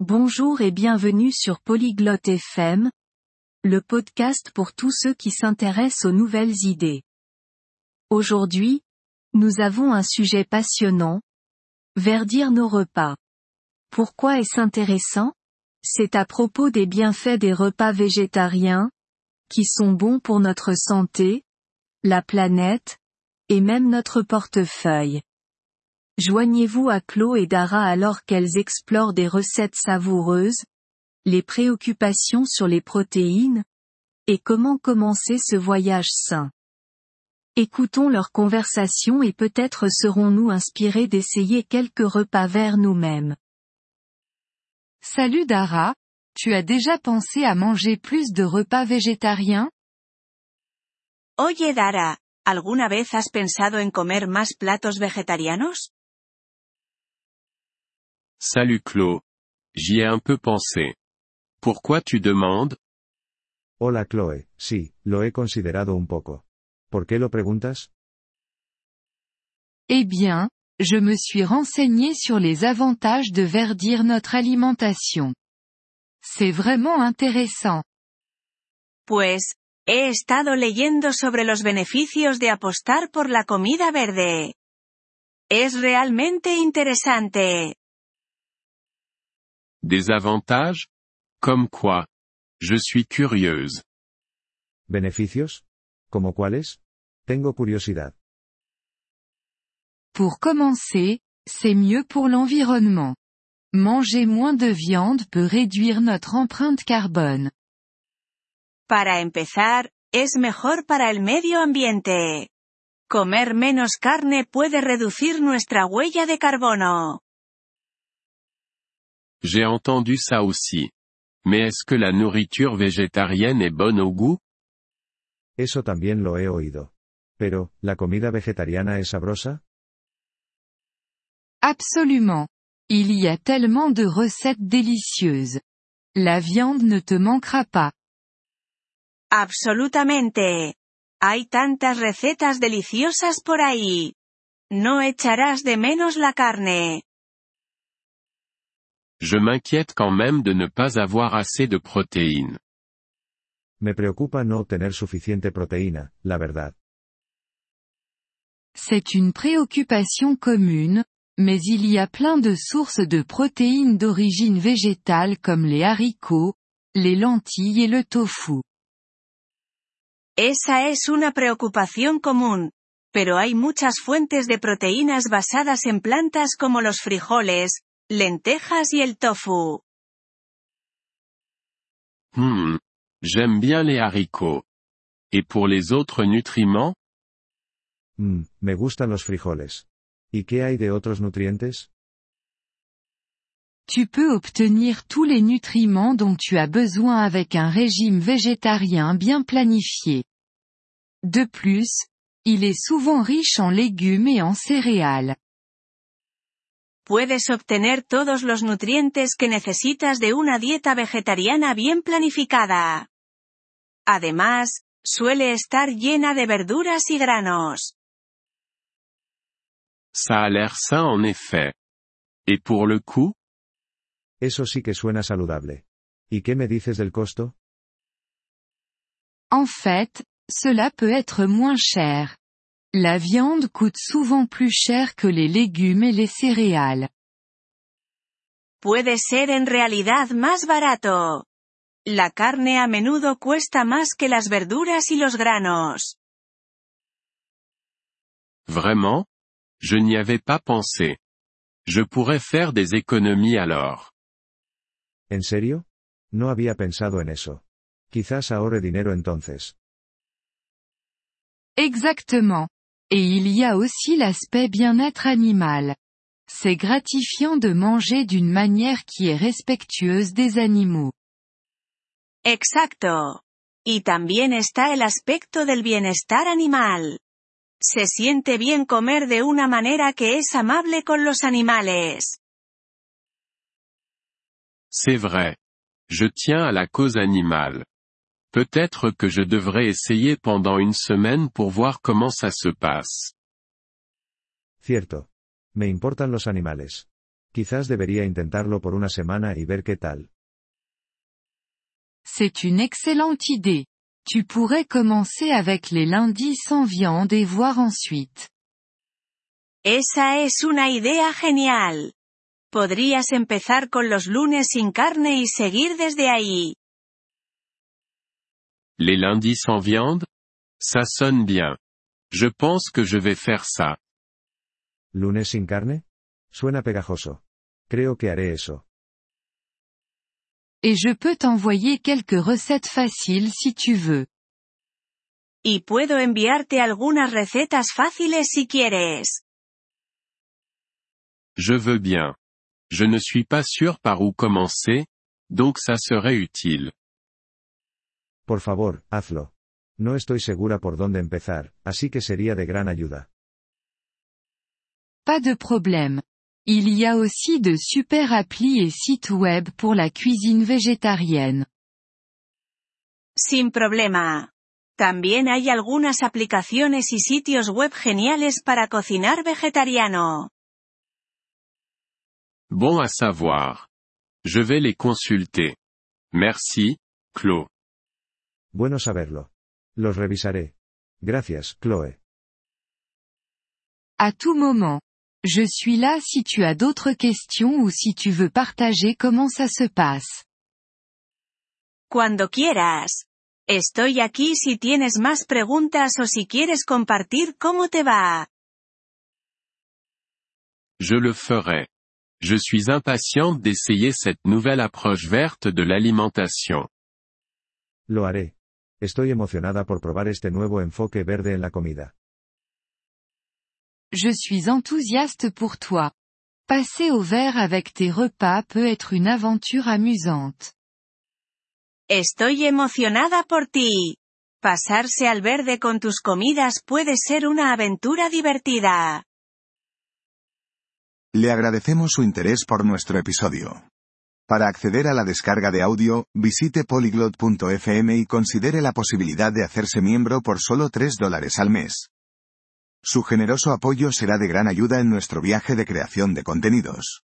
Bonjour et bienvenue sur Polyglotte FM, le podcast pour tous ceux qui s'intéressent aux nouvelles idées. Aujourd'hui, nous avons un sujet passionnant. Verdir nos repas. Pourquoi est-ce intéressant? C'est à propos des bienfaits des repas végétariens, qui sont bons pour notre santé, la planète, et même notre portefeuille. Joignez-vous à Chlo et Dara alors qu'elles explorent des recettes savoureuses, les préoccupations sur les protéines, et comment commencer ce voyage sain. Écoutons leur conversation et peut-être serons-nous inspirés d'essayer quelques repas verts nous-mêmes. Salut Dara, tu as déjà pensé à manger plus de repas végétariens? Oye Dara, ¿alguna vez has pensado en comer más platos vegetarianos? Salut Chlo. J'y ai un peu pensé. Pourquoi tu demandes? Hola Chloe, sí, lo he considerado un poco. ¿Por qué lo preguntas? Eh bien, je me suis renseigné sur les avantages de verdir notre alimentation. C'est vraiment intéressant. Pues, he estado leyendo sobre los beneficios de apostar por la comida verde. Es realmente interesante. Des avantages? Comme quoi? Je suis curieuse. ¿Beneficios? ¿Como cuáles? Tengo curiosidad. Pour commencer, c'est mieux pour l'environnement. Manger moins de viande peut réduire notre empreinte carbone. Para empezar, es mejor para el medio ambiente. Comer menos carne puede reducir nuestra huella de carbono. J'ai entendu ça aussi. Mais est-ce que la nourriture végétarienne est bonne au goût? Eso también lo he oído. Pero, ¿la comida vegetariana es sabrosa? Absolument. Il y a tellement de recettes délicieuses. La viande ne te manquera pas. Absolutamente. Hay tantas recetas deliciosas por ahí. No echarás de menos la carne. Je m'inquiète quand même de ne pas avoir assez de protéines. Me preocupa no tener suficiente proteína, la verdad. C'est une préoccupation commune, mais il y a plein de sources de protéines d'origine végétale comme les haricots, les lentilles et le tofu. Esa es una preocupación común. Pero hay muchas fuentes de proteínas basadas en plantas como los frijoles, lentejas y el tofu. Hmm. J'aime bien les haricots. Et pour les autres nutriments? Mm, me gustan los frijoles. ¿Y qué hay de otros nutrientes? Tu peux obtenir tous les nutriments dont tu as besoin avec un régime végétarien bien planifié. De plus, il est souvent riche en légumes et en céréales. Puedes obtener todos los nutrientes que necesitas de una dieta vegetariana bien planificada. Además, suele estar llena de verduras y granos. Ça a l'air sain en effet. Et pour le coût Eso sí que suena saludable. ¿Y qué me dices del costo? En fait, cela peut être moins cher. La viande coûte souvent plus cher que les légumes et les céréales. Puede ser en realidad más barato. La carne a menudo cuesta más que las verduras y los granos. Vraiment? Je n'y avais pas pensé. Je pourrais faire des économies alors. ¿En serio? No había pensado en eso. Quizás ahorre dinero entonces. Exactement. Et il y a aussi l'aspect bien-être animal. C'est gratifiant de manger d'une manière qui est respectueuse des animaux. Exacto. Y también está el aspecto del bienestar animal. Se siente bien comer de una manera que es amable con los animales. C'est vrai. Je tiens à la cause animale. Peut-être que je devrais essayer pendant une semaine pour voir comment ça se passe. Cierto. Me importan los animales. Quizás debería intentarlo por una semana y ver qué tal. C'est une excellente idée. Tu pourrais commencer avec les lundis sans viande et voir ensuite. Esa es una idea genial. Podrías empezar con los lunes sin carne y seguir desde ahí. Les lundis sans viande? Ça sonne bien. Je pense que je vais faire ça. ¿Lunes sin carne? Suena pegajoso. Creo que haré eso. Et je peux t'envoyer quelques recettes faciles si tu veux. Y puedo enviarte algunas recetas fáciles si quieres. Je veux bien. Je ne suis pas sûr par où commencer, donc ça serait utile. Por favor, hazlo. No estoy segura por dónde empezar, así que sería de gran ayuda. Pas de problème. Il y a aussi de super applis et sites web pour la cuisine végétarienne. Sin problema. También hay algunas aplicaciones y sitios web geniales para cocinar vegetariano. Bon à savoir. Je vais les consulter. Merci, Claude. Bueno saberlo. Los revisaré. Gracias, Chloé. À tout moment. Je suis là si tu as d'autres questions ou si tu veux partager comment ça se passe. Cuando quieras. Estoy aquí si tienes más preguntas o si quieres compartir cómo te va. Je le ferai. Je suis impatiente d'essayer cette nouvelle approche verte de l'alimentation. Lo haré. Estoy emocionada por probar este nuevo enfoque verde en la comida. Je suis enthousiaste pour toi. Passer au vert avec tes repas peut être une aventure amusante. Estoy emocionada por ti. Pasarse al verde con tus comidas puede ser una aventura divertida. Le agradecemos su interés por nuestro episodio. Para acceder a la descarga de audio, visite polyglot.fm y considere la posibilidad de hacerse miembro por solo 3 dólares al mes. Su generoso apoyo será de gran ayuda en nuestro viaje de creación de contenidos.